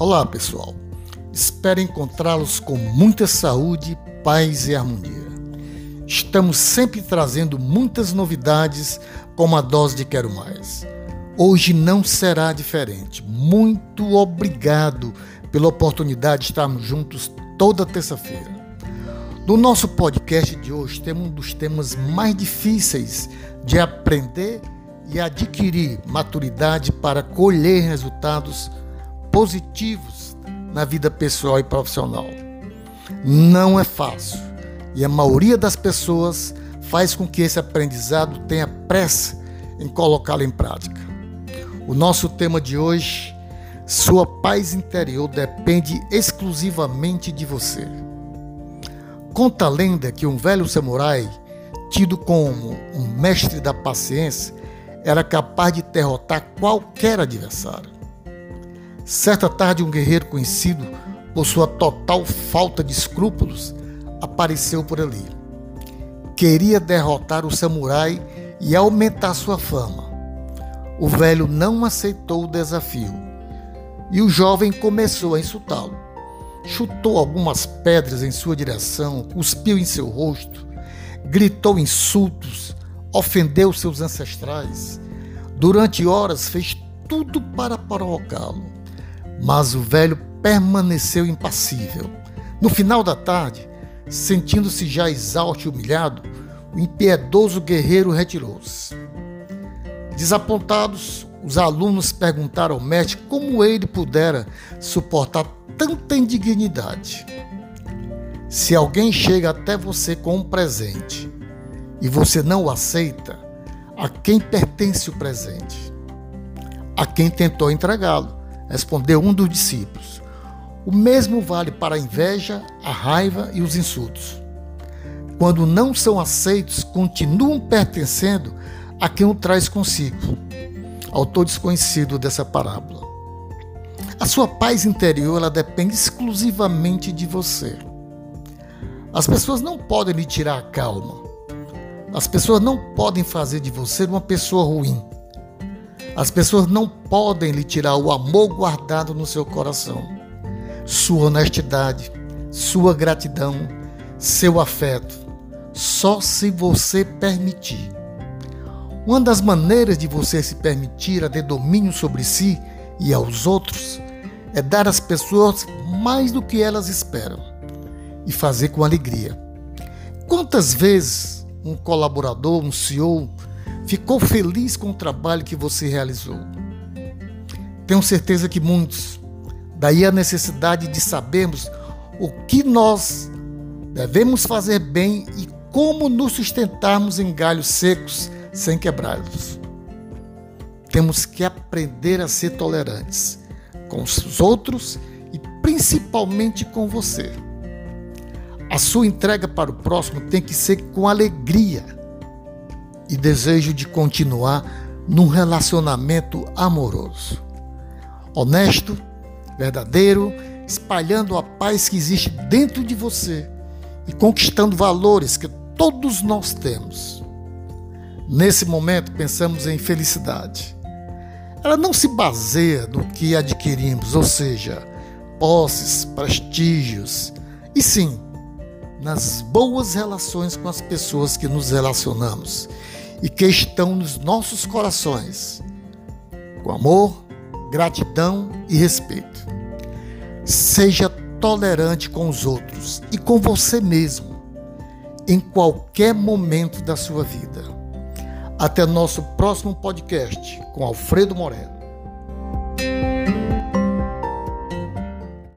Olá, pessoal. Espero encontrá-los com muita saúde, paz e harmonia. Estamos sempre trazendo muitas novidades com uma dose de Quero Mais. Hoje não será diferente. Muito obrigado pela oportunidade de estarmos juntos toda terça-feira. No nosso podcast de hoje, temos um dos temas mais difíceis de aprender e adquirir maturidade para colher resultados positivos na vida pessoal e profissional. Não é fácil e a maioria das pessoas faz com que esse aprendizado tenha pressa em colocá-lo em prática. O nosso tema de hoje, sua paz interior depende exclusivamente de você. Conta a lenda que um velho samurai, tido como um mestre da paciência, era capaz de derrotar qualquer adversário. Certa tarde, um guerreiro conhecido por sua total falta de escrúpulos apareceu por ali. Queria derrotar o samurai e aumentar sua fama. O velho não aceitou o desafio e o jovem começou a insultá-lo. Chutou algumas pedras em sua direção, cuspiu em seu rosto, gritou insultos, ofendeu seus ancestrais. Durante horas fez tudo para provocá-lo. Mas o velho permaneceu impassível. No final da tarde, sentindo-se já exausto e humilhado, o impiedoso guerreiro retirou-se. Desapontados, os alunos perguntaram ao mestre como ele pudera suportar tanta indignidade. Se alguém chega até você com um presente e você não o aceita, a quem pertence o presente? A quem tentou entregá-lo respondeu um dos discípulos. O mesmo vale para a inveja, a raiva e os insultos. Quando não são aceitos, continuam pertencendo a quem o traz consigo. Autor desconhecido dessa parábola. A sua paz interior ela depende exclusivamente de você. As pessoas não podem lhe tirar a calma. As pessoas não podem fazer de você uma pessoa ruim. As pessoas não podem lhe tirar o amor guardado no seu coração, sua honestidade, sua gratidão, seu afeto, só se você permitir. Uma das maneiras de você se permitir a ter domínio sobre si e aos outros é dar às pessoas mais do que elas esperam e fazer com alegria. Quantas vezes um colaborador, um CEO, ficou feliz com o trabalho que você realizou. Tenho certeza que muitos. Daí a necessidade de sabermos o que nós devemos fazer bem e como nos sustentarmos em galhos secos sem quebrá-los. Temos que aprender a ser tolerantes com os outros e principalmente com você. A sua entrega para o próximo tem que ser com alegria e desejo de continuar num relacionamento amoroso. Honesto, verdadeiro, espalhando a paz que existe dentro de você e conquistando valores que todos nós temos. Nesse momento, pensamos em felicidade. Ela não se baseia no que adquirimos, ou seja, posses, prestígios, e sim nas boas relações com as pessoas que nos relacionamos e que estão nos nossos corações, com amor, gratidão e respeito. Seja tolerante com os outros e com você mesmo, em qualquer momento da sua vida. Até nosso próximo podcast com Alfredo Moreno.